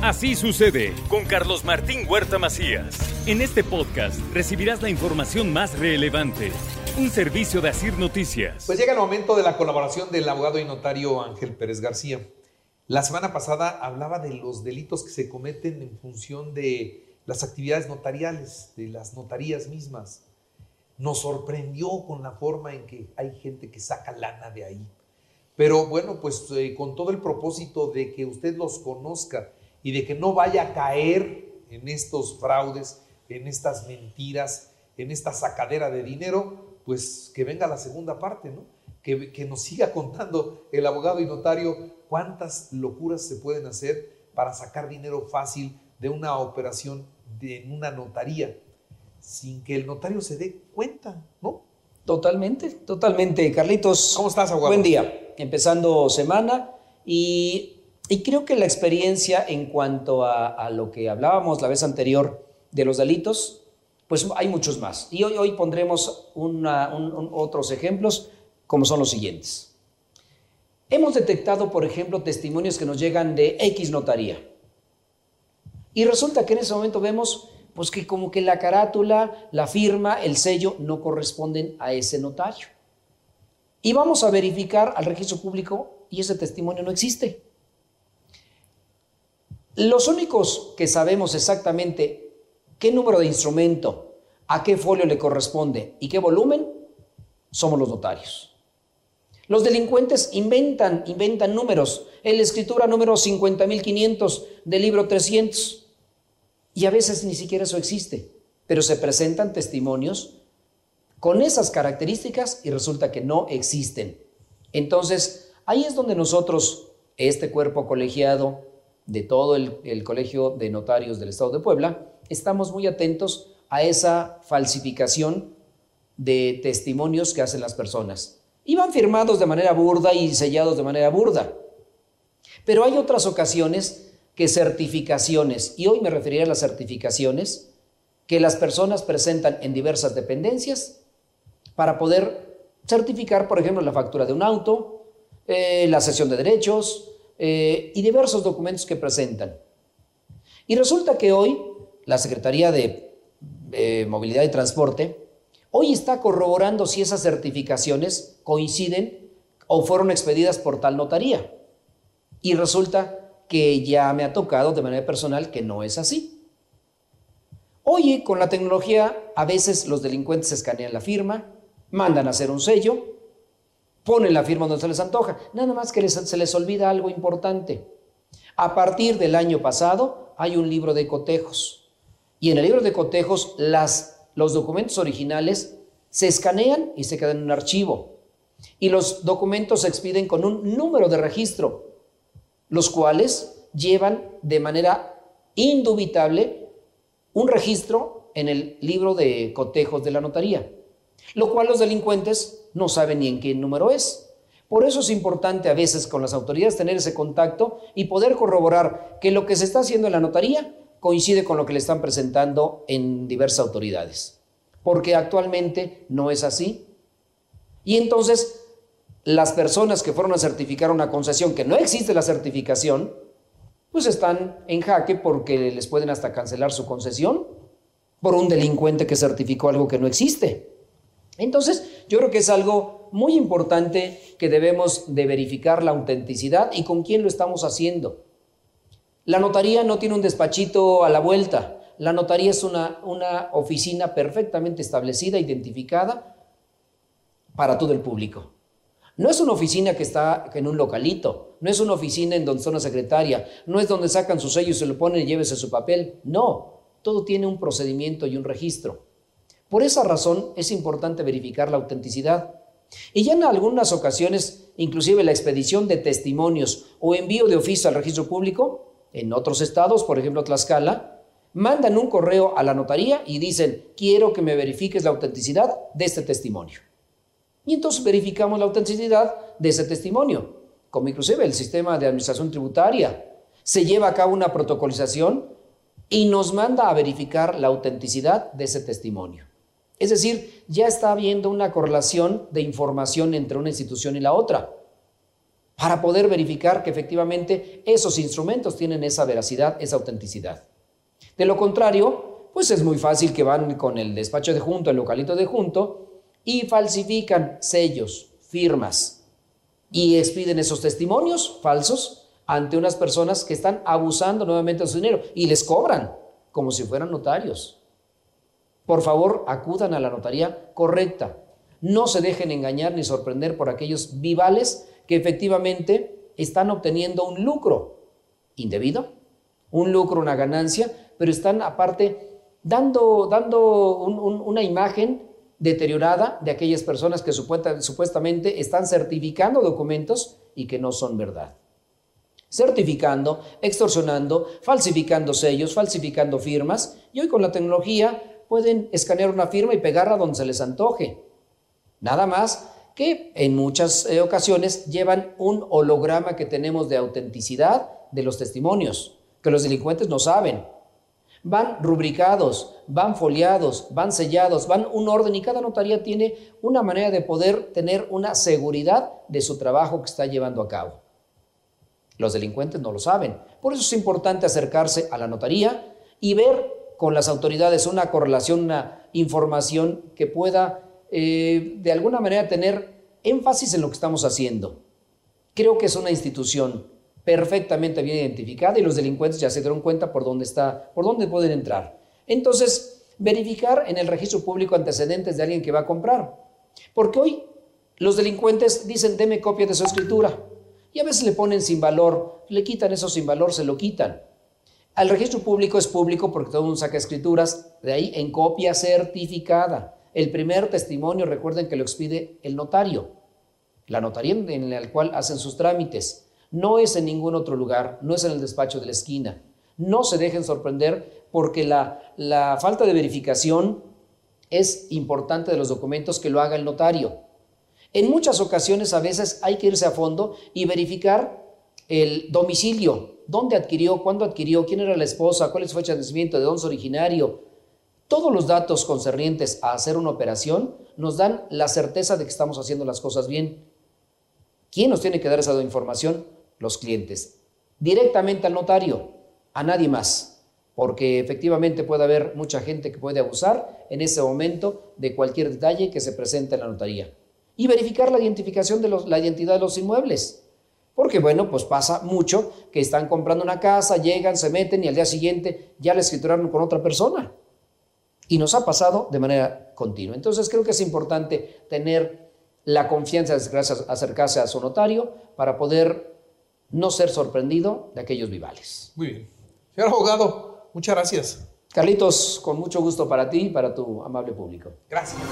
Así sucede con Carlos Martín Huerta Macías. En este podcast recibirás la información más relevante. Un servicio de Asir Noticias. Pues llega el momento de la colaboración del abogado y notario Ángel Pérez García. La semana pasada hablaba de los delitos que se cometen en función de las actividades notariales, de las notarías mismas. Nos sorprendió con la forma en que hay gente que saca lana de ahí. Pero bueno, pues eh, con todo el propósito de que usted los conozca y de que no vaya a caer en estos fraudes, en estas mentiras, en esta sacadera de dinero, pues que venga la segunda parte, ¿no? Que, que nos siga contando el abogado y notario cuántas locuras se pueden hacer para sacar dinero fácil de una operación de, en una notaría, sin que el notario se dé cuenta, ¿no? Totalmente, totalmente. Carlitos. ¿Cómo estás, abogado? Buen día. Empezando semana y y creo que la experiencia en cuanto a, lo que hablábamos la vez anterior de los delitos, pues hay muchos más. Y hoy, hoy pondremos otros ejemplos, como son los siguientes. Hemos detectado, por ejemplo, testimonios que nos llegan de X notaría. Y resulta que en ese momento vemos pues que como que la carátula, la firma, el sello no corresponden a ese notario. Y vamos a verificar al registro público y ese testimonio no existe. Los únicos que sabemos exactamente qué número de instrumento, a qué folio le corresponde y qué volumen, somos los notarios. Los delincuentes inventan, inventan números. En la escritura número 50.500 del libro 300. Y a veces ni siquiera eso existe. Pero se presentan testimonios con esas características y resulta que no existen. Entonces, ahí es donde nosotros, este cuerpo colegiado, de todo el, Colegio de Notarios del Estado de Puebla, estamos muy atentos a esa falsificación de testimonios que hacen las personas. Y van firmados de manera burda y sellados de manera burda. Pero hay otras ocasiones que certificaciones, y hoy me referiré a las certificaciones, que las personas presentan en diversas dependencias para poder certificar, por ejemplo, la factura de un auto, eh, la sesión de derechos, eh, y diversos documentos que presentan. Y resulta que hoy la Secretaría de eh, Movilidad y Transporte hoy está corroborando si esas certificaciones coinciden o fueron expedidas por tal notaría. Y resulta que ya me ha tocado de manera personal que no es así. Hoy con la tecnología a veces los delincuentes escanean la firma, mandan a hacer un sello ponen la firma donde se les antoja. Nada más que se les olvida algo importante. A partir del año pasado hay un libro de cotejos. Y en el libro de cotejos las, los documentos originales se escanean y se quedan en un archivo. Y los documentos se expiden con un número de registro, los cuales llevan de manera indubitable un registro en el libro de cotejos de la notaría, lo cual los delincuentes no sabe ni en qué número es. Por eso es importante a veces con las autoridades tener ese contacto y poder corroborar que lo que se está haciendo en la notaría coincide con lo que le están presentando en diversas autoridades. Porque actualmente no es así. Y entonces las personas que fueron a certificar una concesión que no existe la certificación, pues están en jaque porque les pueden hasta cancelar su concesión por un delincuente que certificó algo que no existe. Entonces, yo creo que es algo muy importante que debemos de verificar la autenticidad y con quién lo estamos haciendo. La notaría no tiene un despachito a la vuelta. La notaría es una, una oficina perfectamente establecida, identificada para todo el público. No es una oficina que está en un localito, no es una oficina en donde está una secretaria, no es donde sacan su sello y se lo ponen y llévese su papel. No, todo tiene un procedimiento y un registro. Por esa razón es importante verificar la autenticidad. Y ya en algunas ocasiones, inclusive la expedición de testimonios o envío de oficio al registro público, en otros estados, por ejemplo Tlaxcala, mandan un correo a la notaría y dicen, quiero que me verifiques la autenticidad de este testimonio. Y entonces verificamos la autenticidad de ese testimonio, como inclusive el sistema de administración tributaria. Se lleva a cabo una protocolización y nos manda a verificar la autenticidad de ese testimonio. Es decir, ya está habiendo una correlación de información entre una institución y la otra. para poder verificar que efectivamente esos instrumentos tienen esa veracidad, esa autenticidad. De lo contrario, pues es muy fácil que van con el despacho de junto, el localito de junto, y falsifican sellos, firmas, y expiden esos testimonios falsos ante unas personas que están abusando nuevamente de su dinero y les cobran como si fueran notarios. Por favor, acudan a la notaría correcta. No se dejen engañar ni sorprender por aquellos vivales que efectivamente están obteniendo un lucro indebido, un lucro, una ganancia, pero están aparte dando, dando una imagen deteriorada de aquellas personas que supuestamente están certificando documentos y que no son verdad. Certificando, extorsionando, falsificando sellos, falsificando firmas, y hoy con la tecnología pueden escanear una firma y pegarla donde se les antoje. Nada más que en muchas eh, ocasiones llevan un holograma que tenemos de autenticidad de los testimonios, que los delincuentes no saben. Van rubricados, van foliados, van sellados, van un orden y cada notaría tiene una manera de poder tener una seguridad de su trabajo que está llevando a cabo. Los delincuentes no lo saben. Por eso es importante acercarse a la notaría y ver con las autoridades una correlación, una información que pueda eh, de alguna manera tener énfasis en lo que estamos haciendo. Creo que es una institución perfectamente bien identificada y los delincuentes ya se dieron cuenta por dónde está, por dónde pueden entrar. Entonces, verificar en el registro público antecedentes de alguien que va a comprar. Porque hoy los delincuentes dicen, deme copia de su escritura. Y a veces le ponen sin valor, le quitan eso sin valor, se lo quitan. Al registro público es público porque todo el mundo saca escrituras, de ahí en copia certificada. El primer testimonio, recuerden que lo expide el notario, la notaría en la cual hacen sus trámites. No es en ningún otro lugar, no es en el despacho de la esquina. No se dejen sorprender porque la, la falta de verificación es importante de los documentos que lo haga el notario. En muchas ocasiones a veces hay que irse a fondo y verificar el domicilio, dónde adquirió, cuándo adquirió, quién era la esposa, cuál es su fecha de nacimiento, de dónde es originario, todos los datos concernientes a hacer una operación nos dan la certeza de que estamos haciendo las cosas bien. ¿Quién nos tiene que dar esa información? Los clientes. Directamente al notario, a nadie más, porque efectivamente puede haber mucha gente que puede abusar en ese momento de cualquier detalle que se presente en la notaría. Y verificar la identificación de la identidad de los inmuebles. Porque bueno, pues pasa mucho que están comprando una casa, llegan, se meten y al día siguiente ya la escrituraron con otra persona. Y nos ha pasado de manera continua. Entonces creo que es importante tener la confianza de acercarse a su notario para poder no ser sorprendido de aquellos vivales. Muy bien. Señor abogado, muchas gracias. Carlitos, con mucho gusto para ti y para tu amable público. Gracias.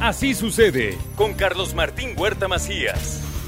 Así sucede con Carlos Martín Huerta Macías.